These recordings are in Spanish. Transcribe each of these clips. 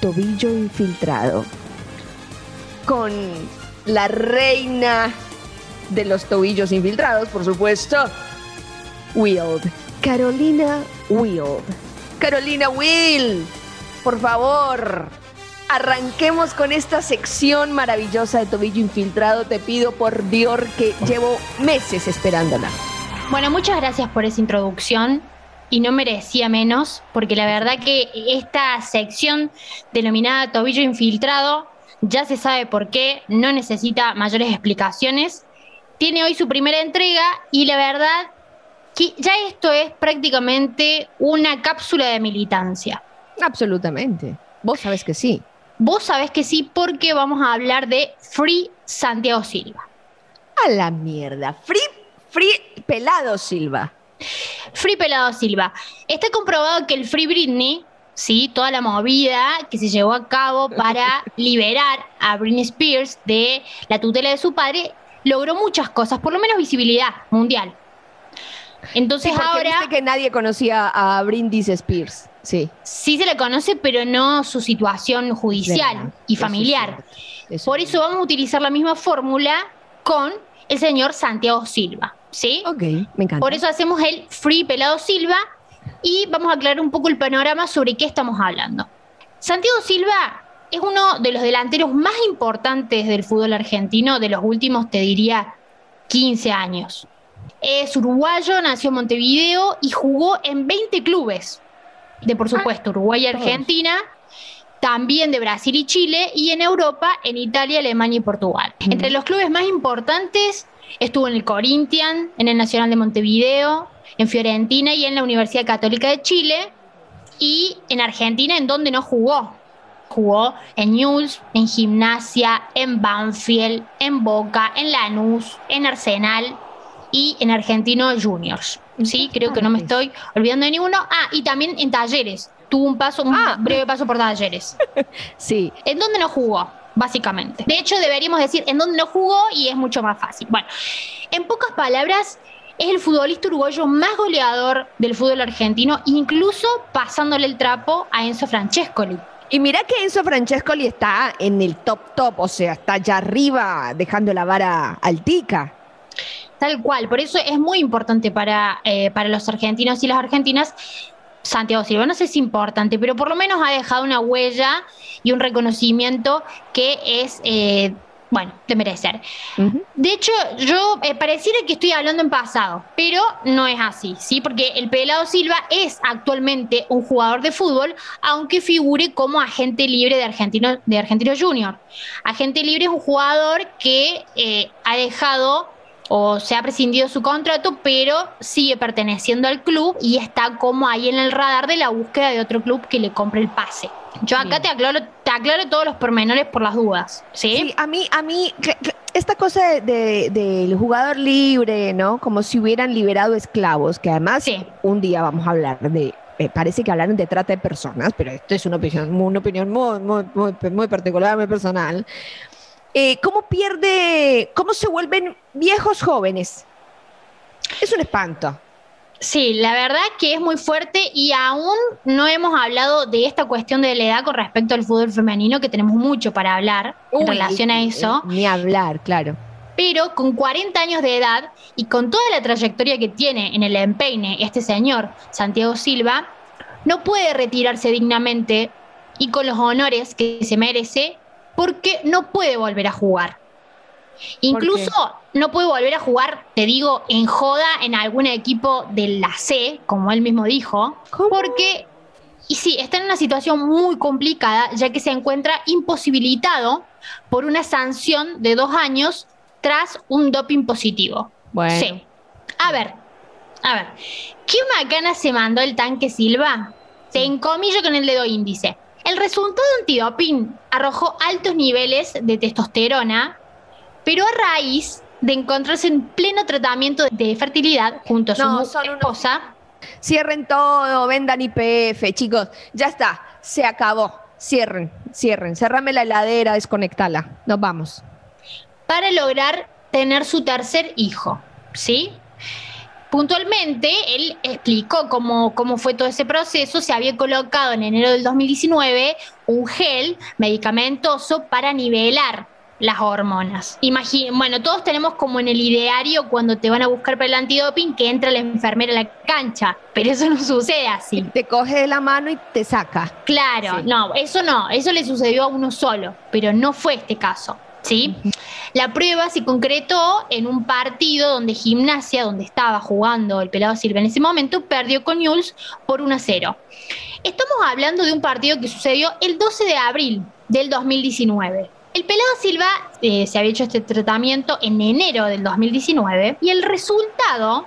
tobillo infiltrado. Con la reina de los tobillos infiltrados, por supuesto, Wild. Carolina Wild. Carolina Will, por favor, arranquemos con esta sección maravillosa de tobillo infiltrado. Te pido por Dios que llevo meses esperándola. Bueno, muchas gracias por esa introducción y no merecía menos, porque la verdad que esta sección denominada tobillo infiltrado ya se sabe por qué, no necesita mayores explicaciones. Tiene hoy su primera entrega y la verdad que ya esto es prácticamente una cápsula de militancia. Absolutamente. Vos sabés que sí. Vos sabés que sí porque vamos a hablar de Free Santiago Silva. A la mierda. Free, Free Pelado Silva. Free Pelado Silva. Está comprobado que el Free Britney, sí, toda la movida que se llevó a cabo para liberar a Britney Spears de la tutela de su padre, logró muchas cosas, por lo menos visibilidad mundial. Entonces Sí, ahora viste que nadie conocía a Brindis Spears. Sí. sí se le conoce, pero no su situación judicial y Eso es familiar. Eso Por es eso vamos a utilizar la misma fórmula con el señor Santiago Silva, ¿sí? Ok, me encanta. Por eso hacemos el Free Pelado Silva y vamos a aclarar un poco el panorama sobre qué estamos hablando. Santiago Silva es uno de los delanteros más importantes del fútbol argentino de los últimos, te diría, 15 años. Es uruguayo, nació en Montevideo y jugó en 20 clubes de, por supuesto, Uruguay y. Argentina, también de Brasil y Chile, y en Europa, en Italia, Alemania y Portugal. Mm. Entre los clubes más importantes estuvo en el Corinthians, en el Nacional de Montevideo, en Fiorentina y en la Universidad Católica de Chile, y en Argentina, en donde no jugó. Jugó en News, en Gimnasia, en Banfield, en Boca, en Lanús, en Arsenal y en Argentino Juniors. Sí, creo que no me estoy olvidando de ninguno. Ah, y también en Talleres. Tuvo un paso, un Ah. breve paso por Talleres. Sí. ¿En dónde no jugó? Básicamente. De hecho, deberíamos decir en dónde no jugó y es mucho más fácil. Bueno, en pocas palabras, es el futbolista uruguayo más goleador del fútbol argentino, incluso pasándole el trapo a Enzo Francescoli. Y mira que Enzo Francescoli está en el top top, o sea, está allá arriba dejando la vara altica. Tal cual, por eso es muy importante para, eh, para los argentinos y las argentinas. Santiago Silva, no sé si es importante, pero por lo menos ha dejado una huella y un reconocimiento que es, eh, bueno, de merecer. De hecho, yo eh, pareciera que estoy hablando en pasado, pero no es así, ¿sí? Porque el Pelado Silva es actualmente un jugador de fútbol, aunque figure como agente libre de Argentino, de Argentino Junior. Agente libre es un jugador que eh, ha dejado o se ha prescindido su contrato, pero sigue perteneciendo al club y está como ahí en el radar de la búsqueda de otro club que le compre el pase. Yo acá Bien. te aclaro, te aclaro todos los pormenores por las dudas, ¿sí? Sí, a mí, a mí, esta cosa de- de- del jugador libre, ¿no? Como si hubieran liberado esclavos, que además Sí. un día vamos a hablar de, eh, parece que hablaron de trata de personas, pero esto es una opinión, una opinión muy, muy, muy, muy particular, muy personal. Eh, ¿Cómo pierde, cómo se vuelven viejos jóvenes? Es un espanto. Sí, la verdad que es muy fuerte y aún no hemos hablado de esta cuestión de la edad con respecto al fútbol femenino, que tenemos mucho para hablar en relación a eh, eso, Ni hablar, claro. pero con 40 años de edad y con toda la trayectoria que tiene en el empeine este señor, Santiago Silva, no puede retirarse dignamente y con los honores que se merece porque no puede volver a jugar. Incluso no puede volver a jugar, te digo, en joda en algún equipo de la C, como él mismo dijo, ¿Cómo? porque, y sí, está en una situación muy complicada, ya que se encuentra imposibilitado por una sanción de dos años tras un doping positivo. Bueno. Sí. A ver, a ver. ¿Qué macana se mandó el tanque Silva? Te encomillo con el dedo índice. El resultado antidoping arrojó altos niveles de testosterona, pero a raíz de encontrarse en pleno tratamiento de fertilidad junto a su No, unos- esposa. Cierren todo, vendan IPF, chicos. Ya está, se acabó. Cierren, cierren. Cerrame la heladera, desconectala. Nos vamos. para lograr tener su tercer hijo, ¿sí? Puntualmente, él explicó cómo, cómo fue todo ese proceso. Se había colocado en enero del 2019 un gel medicamentoso para nivelar las hormonas. bueno, todos tenemos como en el ideario cuando te van a buscar para el antidoping que entra la enfermera a la cancha, pero eso no sucede así. Te coge de la mano y te saca. Claro, no, eso no, eso le sucedió a uno solo, pero no fue este caso. ¿Sí? La prueba se concretó en un partido donde Gimnasia, donde estaba jugando el pelado Silva en ese momento, perdió con Newell's por 1 a 0. Estamos hablando de un partido que sucedió el 12 de abril del 2019. El pelado Silva eh, se había hecho este tratamiento en enero del 2019 y el resultado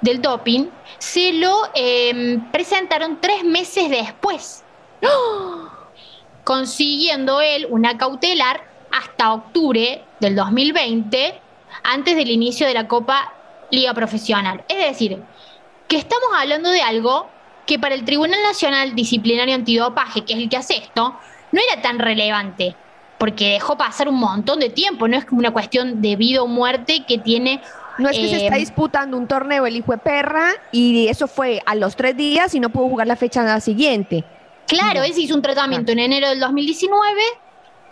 del doping se lo em, presentaron tres meses después, consiguiendo él una cautelar hasta octubre del 2020, antes del inicio de la Copa Liga Profesional. Es decir, que estamos hablando de algo que para el Tribunal Nacional Disciplinario Antidopaje, que es el que hace esto, no era tan relevante, porque dejó pasar un montón de tiempo, no es como una cuestión de vida o muerte que tiene... No es que se está eh, disputando un torneo el hijo de perra y eso fue a los tres días y no pudo jugar la fecha siguiente. Claro, él se hizo un tratamiento en enero del 2019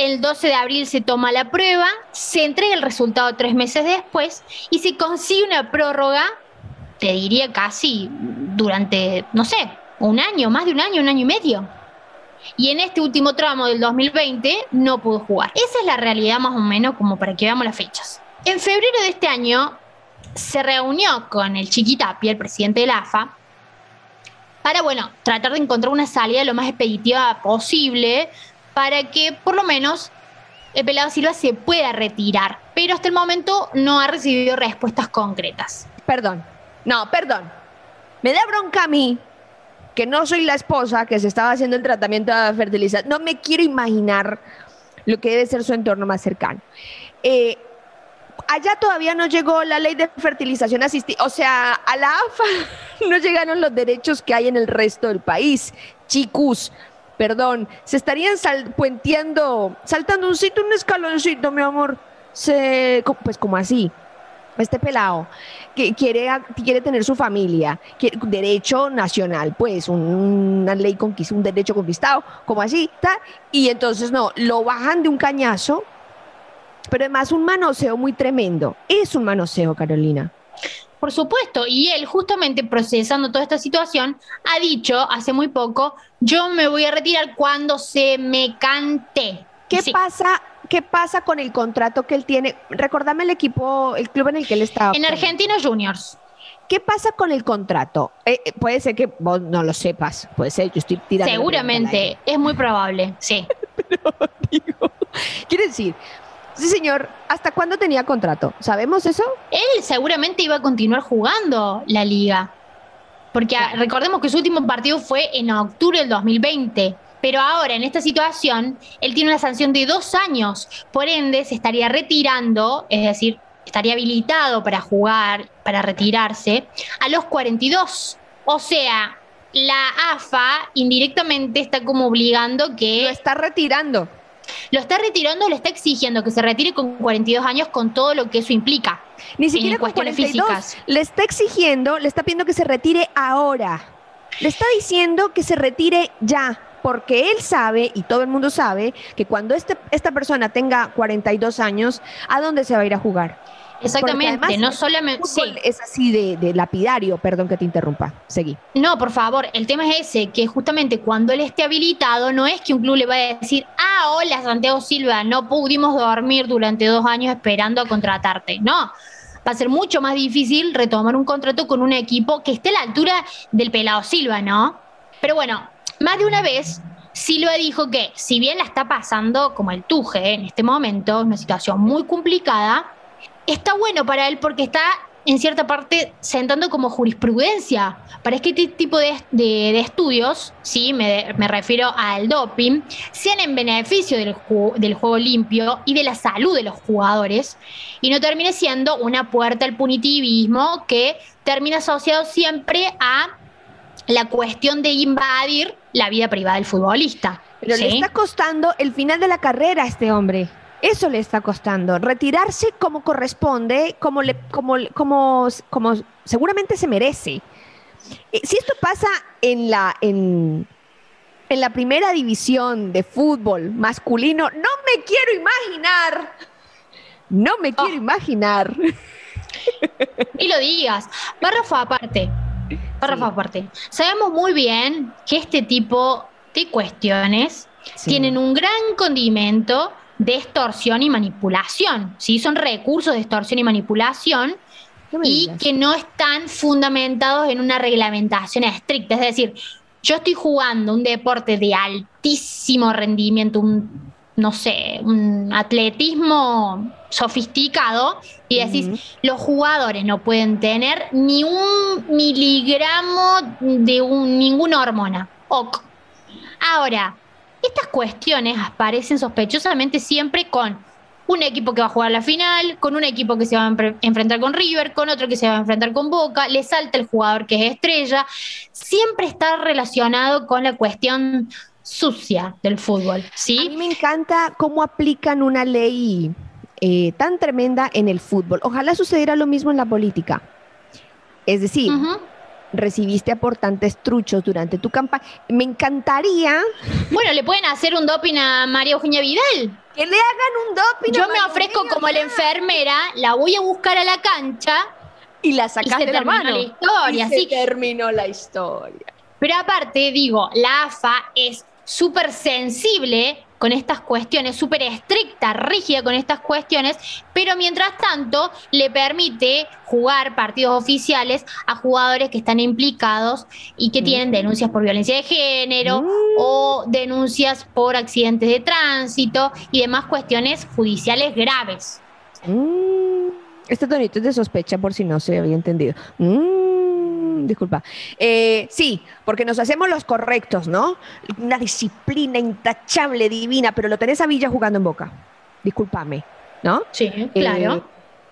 el 12 de abril se toma la prueba, se entrega el resultado tres meses después y se consigue una prórroga, te diría casi durante, no sé, un año, más de un año, un año y medio. Y en este último tramo del 2020 no pudo jugar. Esa es la realidad más o menos como para que veamos las fechas. En febrero de este año se reunió con el Chiquitapia, el presidente de la AFA, para, bueno, tratar de encontrar una salida lo más expeditiva posible para que por lo menos el pelado Silva se pueda retirar. Pero hasta el momento no ha recibido respuestas concretas. Perdón, no, perdón. Me da bronca a mí que no soy la esposa que se estaba haciendo el tratamiento de fertilización. No me quiero imaginar lo que debe ser su entorno más cercano. Eh, allá todavía no llegó la ley de fertilización asistida. O sea, a la AFA no llegaron los derechos que hay en el resto del país. Chicos, perdón, se estarían puenteando, saltando un sitio, un escaloncito, mi amor. Se, pues como así, este pelado que quiere, quiere tener su familia, derecho nacional, pues una ley conquista, un derecho conquistado, como así, está, y entonces no, lo bajan de un cañazo, pero además un manoseo muy tremendo. Es un manoseo, Carolina. Por supuesto, y él justamente procesando toda esta situación ha dicho hace muy poco, yo me voy a retirar cuando se me cante. ¿Qué pasa? ¿Qué pasa con el contrato que él tiene? Recordame el equipo, el club en el que él está. En Argentinos Juniors. ¿Qué pasa con el contrato? Eh, eh, puede ser que vos no lo sepas, puede ser, yo estoy tirando. Seguramente, es muy probable, sí. Pero digo, quiere decir, Sí, señor. ¿Hasta cuándo tenía contrato? ¿Sabemos eso? Él seguramente iba a continuar jugando la liga. Porque recordemos que su último partido fue en octubre del 2020. Pero ahora, en esta situación, él tiene una sanción de dos años. Por ende, se estaría retirando, es decir, estaría habilitado para jugar, para retirarse, a los 42. O sea, la AFA indirectamente está como obligando que... Lo está retirando. Lo está retirando, le está exigiendo que se retire con 42 años con todo lo que eso implica. Ni siquiera con cuestiones físicas. Le está exigiendo, le está pidiendo que se retire ahora. Le está diciendo que se retire ya porque él sabe y todo el mundo sabe que cuando este, esta persona tenga 42 años, ¿a dónde se va a ir a jugar? Exactamente, no solamente... Es así de, lapidario, perdón que te interrumpa, seguí. No, por favor, el tema es ese, que justamente cuando él esté habilitado, no es que un club le vaya a decir, ah, hola Santiago Silva, no pudimos dormir durante dos años esperando a contratarte. No, va a ser mucho más difícil retomar un contrato con un equipo que esté a la altura del pelado Silva, ¿no? Pero bueno, más de una vez Silva dijo que si bien la está pasando como el Tuje en este momento, una situación muy complicada, está bueno para él porque está en cierta parte sentando como jurisprudencia para este tipo de, estudios, sí, me, refiero al doping, sean en beneficio del, del juego limpio y de la salud de los jugadores y no termine siendo una puerta al punitivismo que termina asociado siempre a la cuestión de invadir la vida privada del futbolista. Pero le está costando el final de la carrera a este hombre. Eso le está costando. Retirarse como corresponde, como, le, como, como, como seguramente se merece. Eh, si esto pasa en la, en, en la primera división de fútbol masculino, no me quiero imaginar. No me quiero oh. imaginar. Y lo digas. Párrafo aparte. Párrafo aparte. Sabemos muy bien que este tipo de cuestiones tienen un gran condimento de extorsión y manipulación. ¿sí? Son recursos de extorsión y manipulación y que no están fundamentados en una reglamentación estricta. Es decir, yo estoy jugando un deporte de altísimo rendimiento, un, no sé, un atletismo sofisticado, y decís, los jugadores no pueden tener ni un miligramo de un, ninguna hormona. Ok. Ahora, estas cuestiones aparecen sospechosamente siempre con un equipo que va a jugar la final, con un equipo que se va a enfrentar con River, con otro que se va a enfrentar con Boca, le salta el jugador que es estrella, siempre está relacionado con la cuestión sucia del fútbol, ¿sí? A mí me encanta cómo aplican una ley eh, tan tremenda en el fútbol. Ojalá sucediera lo mismo en la política. Es decir, recibiste aportantes truchos durante tu campaña. Me encantaría. Bueno, le pueden hacer un doping a María Eugenia Vidal. Que le hagan un doping. Yo me ofrezco como la enfermera, la voy a buscar a la cancha. Y la sacaste de la mano. La historia, y se terminó la historia. Pero aparte, digo, la AFA es súper sensible con estas cuestiones, súper estricta, rígida con estas cuestiones, pero mientras tanto le permite jugar partidos oficiales a jugadores que están implicados y que tienen mm. denuncias por violencia de género mm. o denuncias por accidentes de tránsito y demás cuestiones judiciales graves. Mm. Este tonito es de sospecha por si no se había entendido disculpa. Eh, sí, porque nos hacemos los correctos, ¿no? Una disciplina intachable, divina, pero lo tenés a Villa jugando en boca. Discúlpame, ¿no? Sí, claro. Eh,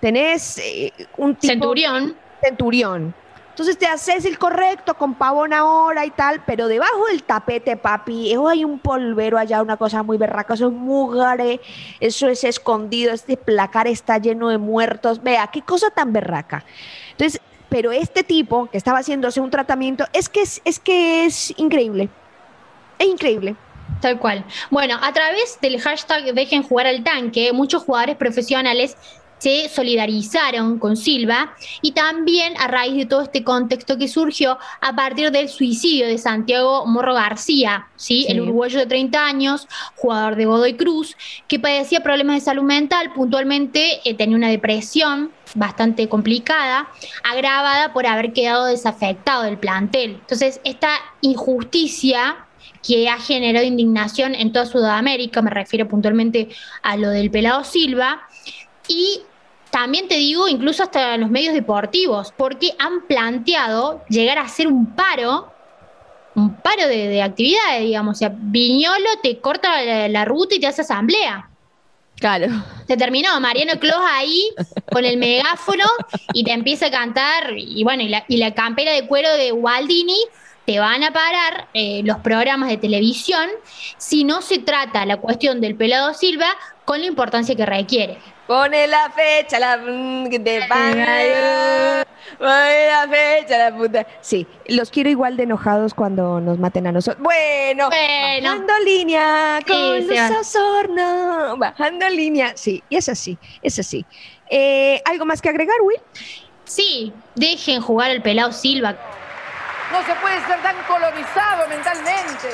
tenés eh, un tipo. Centurión. Centurión. Entonces te haces el correcto con pavón ahora y tal, pero debajo del tapete, papi, eso hay un polvero allá, una cosa muy berraca, eso es mugare, eso es escondido, este placar está lleno de muertos. Vea, qué cosa tan berraca. Entonces, pero este tipo que estaba haciéndose un tratamiento, es que es, es que es increíble. Es increíble. Tal cual. Bueno, a través del hashtag Dejen jugar al tanque, muchos jugadores profesionales se solidarizaron con Silva y también a raíz de todo este contexto que surgió a partir del suicidio de Santiago Morro García, ¿sí? el uruguayo de 30 años, jugador de Godoy Cruz, que padecía problemas de salud mental, puntualmente eh, tenía una depresión bastante complicada, agravada por haber quedado desafectado del plantel. Entonces, esta injusticia que ha generado indignación en toda Sudamérica, me refiero puntualmente a lo del pelado Silva, y también te digo, incluso hasta los medios deportivos, porque han planteado llegar a hacer un paro, un paro de, actividades, digamos. O sea, Viñolo te corta la, ruta y te hace asamblea. Claro. Se terminó Mariano Clos ahí con el megáfono y te empieza a cantar, y bueno, y la, y la campera de cuero de Waldini te van a parar eh, los programas de televisión si no se trata la cuestión del pelado Silva con la importancia que requiere. Pone la fecha, la que te Pone la fecha, la puta. Sí, los quiero igual de enojados cuando nos maten a nosotros. Bueno, bajando línea con los Bajando línea. Sí, y es así, es así. Eh, ¿Algo más que agregar, Will? Sí, dejen jugar el pelado Silva. No se puede ser tan colonizado mentalmente.